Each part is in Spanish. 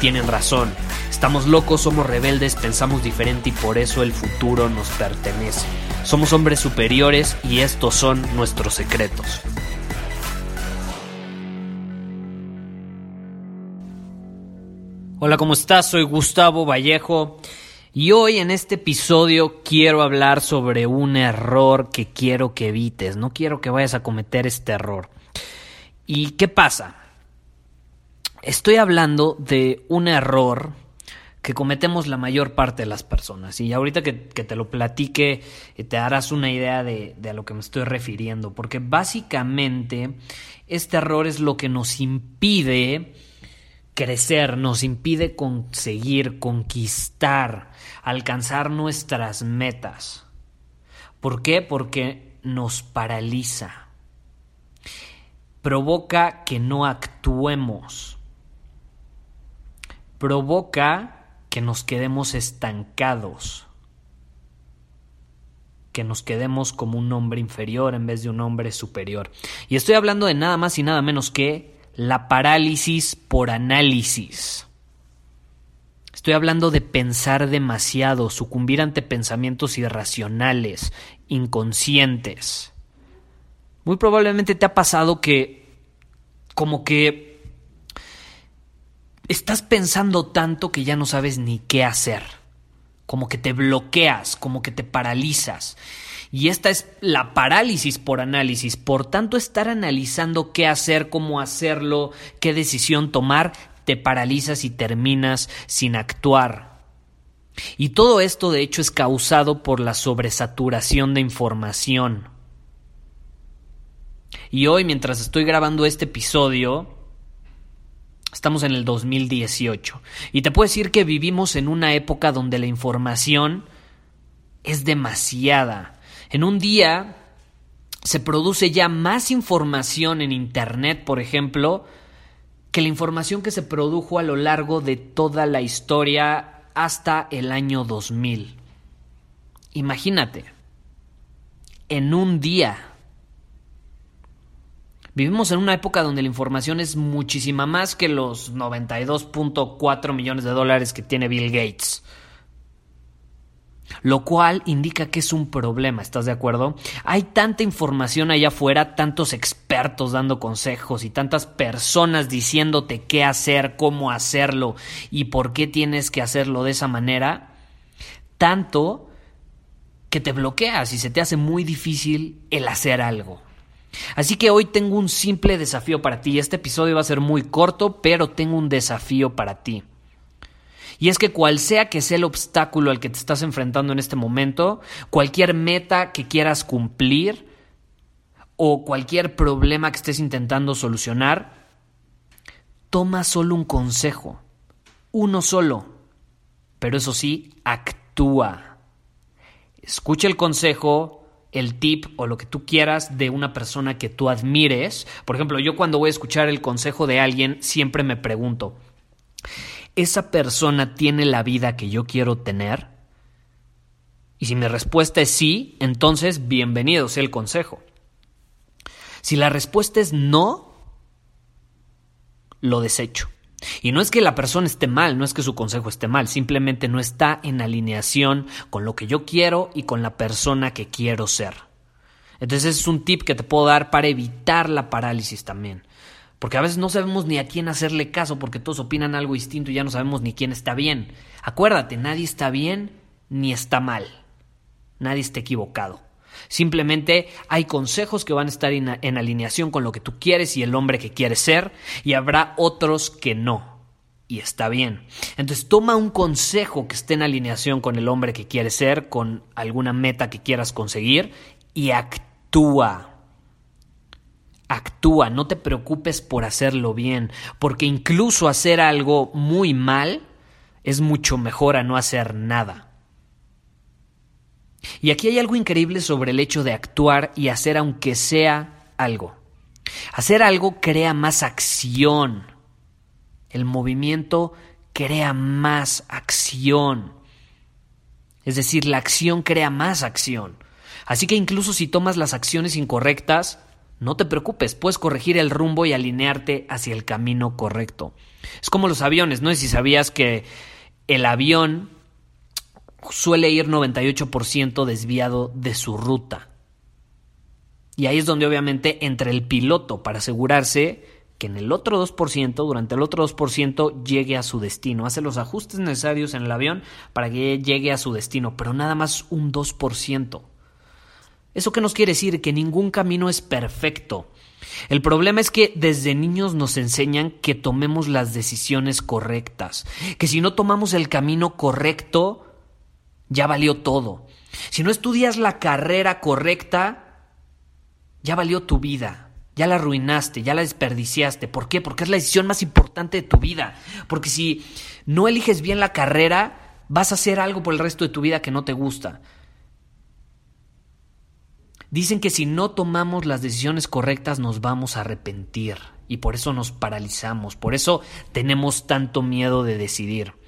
tienen razón. Estamos locos, somos rebeldes, pensamos diferente y por eso el futuro nos pertenece. Somos hombres superiores y estos son nuestros secretos. Hola, ¿cómo estás? Soy Gustavo Vallejo y hoy en este episodio quiero hablar sobre un error que quiero que evites. No quiero que vayas a cometer este error. ¿Y qué pasa? Estoy hablando de un error que cometemos la mayor parte de las personas. Y ahorita que, te lo platique, eh, te darás una idea de, de, a lo que me estoy refiriendo. Porque básicamente este error es lo que nos impide crecer, nos impide conseguir, conquistar, alcanzar nuestras metas. ¿Por qué? Porque nos paraliza. Provoca que no actuemos. Provoca que nos quedemos estancados. Que nos quedemos como un hombre inferior en vez de un hombre superior. Y estoy hablando de nada más y nada menos que la parálisis por análisis. Estoy hablando de pensar demasiado, sucumbir ante pensamientos irracionales, inconscientes. Muy probablemente te ha pasado que como que estás pensando tanto que ya no sabes ni qué hacer. Como que te bloqueas, como que te paralizas. Y esta es la parálisis por análisis. Por tanto, estar analizando qué hacer, cómo hacerlo, qué decisión tomar, te paralizas y terminas sin actuar. Y todo esto, de hecho, es causado por la sobresaturación de información. Y hoy, mientras estoy grabando este episodio, estamos en el 2018. Y te puedo decir que vivimos en una época donde la información es demasiada. En un día se produce ya más información en Internet, por ejemplo, que la información que se produjo a lo largo de toda la historia hasta el año 2000. Imagínate, en un día. Vivimos en una época donde la información es muchísima más que los 92.4 millones de dólares que tiene Bill Gates lo cual indica que es un problema, ¿estás de acuerdo? Hay tanta información allá afuera, tantos expertos dando consejos y tantas personas diciéndote qué hacer, cómo hacerlo y por qué tienes que hacerlo de esa manera, tanto que te bloqueas y se te hace muy difícil el hacer algo. Así que hoy tengo un simple desafío para ti. Este episodio va a ser muy corto, pero tengo un desafío para ti. Y es que cual sea que sea el obstáculo al que te estás enfrentando en este momento, cualquier meta que quieras cumplir o cualquier problema que estés intentando solucionar, toma solo un consejo, uno solo, pero eso sí, actúa. Escucha el consejo, el tip o lo que tú quieras de una persona que tú admires. Por ejemplo, yo cuando voy a escuchar el consejo de alguien, siempre me pregunto, ¿esa persona tiene la vida que yo quiero tener? Y si mi respuesta es sí, entonces bienvenido sea el consejo. Si la respuesta es no, lo desecho. Y no es que la persona esté mal, no es que su consejo esté mal, simplemente no está en alineación con lo que yo quiero y con la persona que quiero ser. Entonces es un tip que te puedo dar para evitar la parálisis también. Porque a veces no sabemos ni a quién hacerle caso porque todos opinan algo distinto y ya no sabemos ni quién está bien. Acuérdate, nadie está bien ni está mal. Nadie está equivocado. Simplemente hay consejos que van a estar en alineación con lo que tú quieres y el hombre que quieres ser y habrá otros que no. y está bien. Entonces toma un consejo que esté en alineación con el hombre que quieres ser, con alguna meta que quieras conseguir y actúa. Actúa, no te preocupes por hacerlo bien, porque incluso hacer algo muy mal es mucho mejor a no hacer nada. Y aquí hay algo increíble sobre el hecho de actuar y hacer aunque sea algo. Hacer algo crea más acción. El movimiento crea más acción. Es decir, la acción crea más acción. Así que incluso si tomas las acciones incorrectas, no te preocupes, puedes corregir el rumbo y alinearte hacia el camino correcto. Es como los aviones, no sé si sabías que el avión suele ir 98% desviado de su ruta. Y ahí es donde obviamente entra el piloto para asegurarse que en el otro 2%, durante el otro 2%, llegue a su destino. Hace los ajustes necesarios en el avión para que llegue a su destino, pero nada más un 2%. ¿Eso qué nos quiere decir? Que ningún camino es perfecto. El problema es que desde niños nos enseñan que tomemos las decisiones correctas, que si no tomamos el camino correcto, ya valió todo. Si no estudias la carrera correcta, ya valió tu vida ya la arruinaste, ya la desperdiciaste. ¿Por qué? Porque es la decisión más importante de tu vida. Porque si no eliges bien la carrera, vas a hacer algo por el resto de tu vida que no te gusta. Dicen que si no tomamos las decisiones correctas nos vamos a arrepentir y por eso nos paralizamos, por eso tenemos tanto miedo de decidir.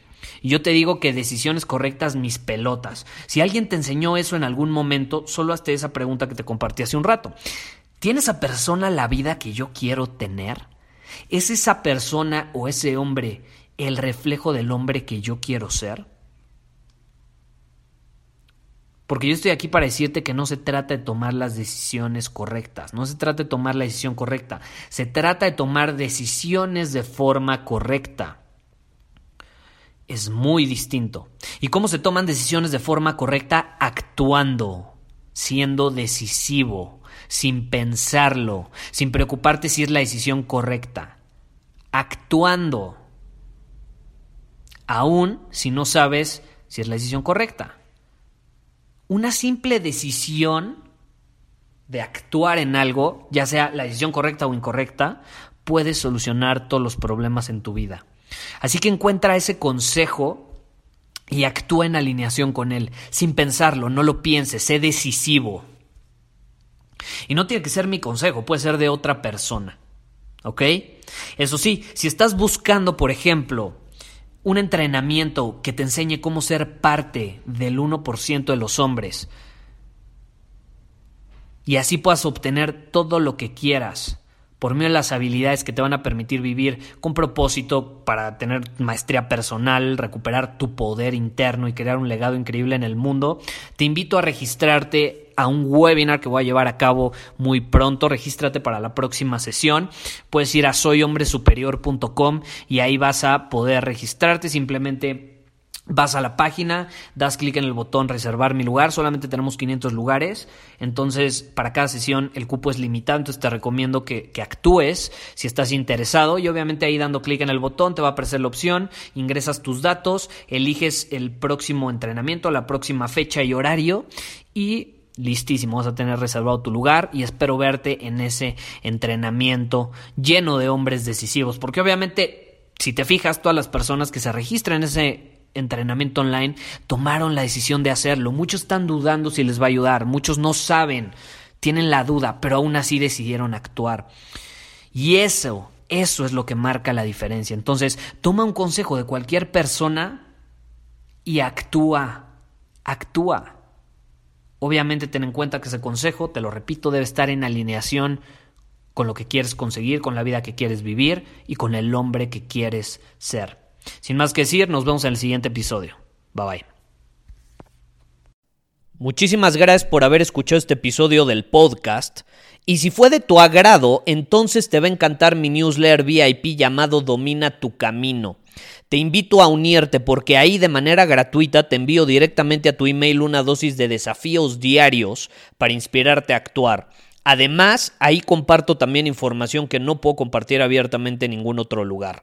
Y yo te digo que decisiones correctas, mis pelotas. Si alguien te enseñó eso en algún momento, solo hazte esa pregunta que te compartí hace un rato. ¿Tiene esa persona la vida que yo quiero tener? ¿Es esa persona o ese hombre el reflejo del hombre que yo quiero ser? Porque yo estoy aquí para decirte que no se trata de tomar las decisiones correctas, no se trata de tomar la decisión correcta, se trata de tomar decisiones de forma correcta. Es muy distinto. ¿Y cómo se toman decisiones de forma correcta? Actuando, siendo decisivo, sin pensarlo, sin preocuparte si es la decisión correcta, actuando, aún si no sabes si es la decisión correcta. Una simple decisión de actuar en algo, ya sea la decisión correcta o incorrecta, puede solucionar todos los problemas en tu vida. Así que encuentra ese consejo y actúa en alineación con él, sin pensarlo, no lo pienses, sé decisivo. Y no tiene que ser mi consejo, puede ser de otra persona. ¿Ok? Eso sí, si estás buscando, por ejemplo, un entrenamiento que te enseñe cómo ser parte del 1% de los hombres y así puedas obtener todo lo que quieras por medio de las habilidades que te van a permitir vivir con propósito para tener maestría personal, recuperar tu poder interno y crear un legado increíble en el mundo, te invito a registrarte a un webinar que voy a llevar a cabo muy pronto. Regístrate para la próxima sesión. Puedes ir a soyhombresuperior.com y ahí vas a poder registrarte. Simplemente Vas a la página, das clic en el botón reservar mi lugar, solamente tenemos 500 lugares, entonces para cada sesión el cupo es limitado, entonces te recomiendo que, que actúes si estás interesado. Y obviamente ahí dando clic en el botón te va a aparecer la opción, ingresas tus datos, eliges el próximo entrenamiento, la próxima fecha y horario y listísimo, vas a tener reservado tu lugar y espero verte en ese entrenamiento lleno de hombres decisivos, porque obviamente si te fijas, todas las personas que se registran en ese entrenamiento online tomaron la decisión de hacerlo. Muchos están dudando si les va a ayudar, muchos no saben, tienen la duda, pero aún así decidieron actuar. Y eso, eso es lo que marca la diferencia. Entonces, toma un consejo de cualquier persona y actúa, actúa. Obviamente ten en cuenta que ese consejo, te lo repito, debe estar en alineación con lo que quieres conseguir, con la vida que quieres vivir y con el hombre que quieres ser. Sin más que decir, nos vemos en el siguiente episodio. Bye bye. Muchísimas gracias por haber escuchado este episodio del podcast. Y si fue de tu agrado, entonces te va a encantar mi newsletter VIP llamado Domina tu Camino. Te invito a unirte porque ahí de manera gratuita te envío directamente a tu email una dosis de desafíos diarios para inspirarte a actuar. Además, ahí comparto también información que no puedo compartir abiertamente en ningún otro lugar.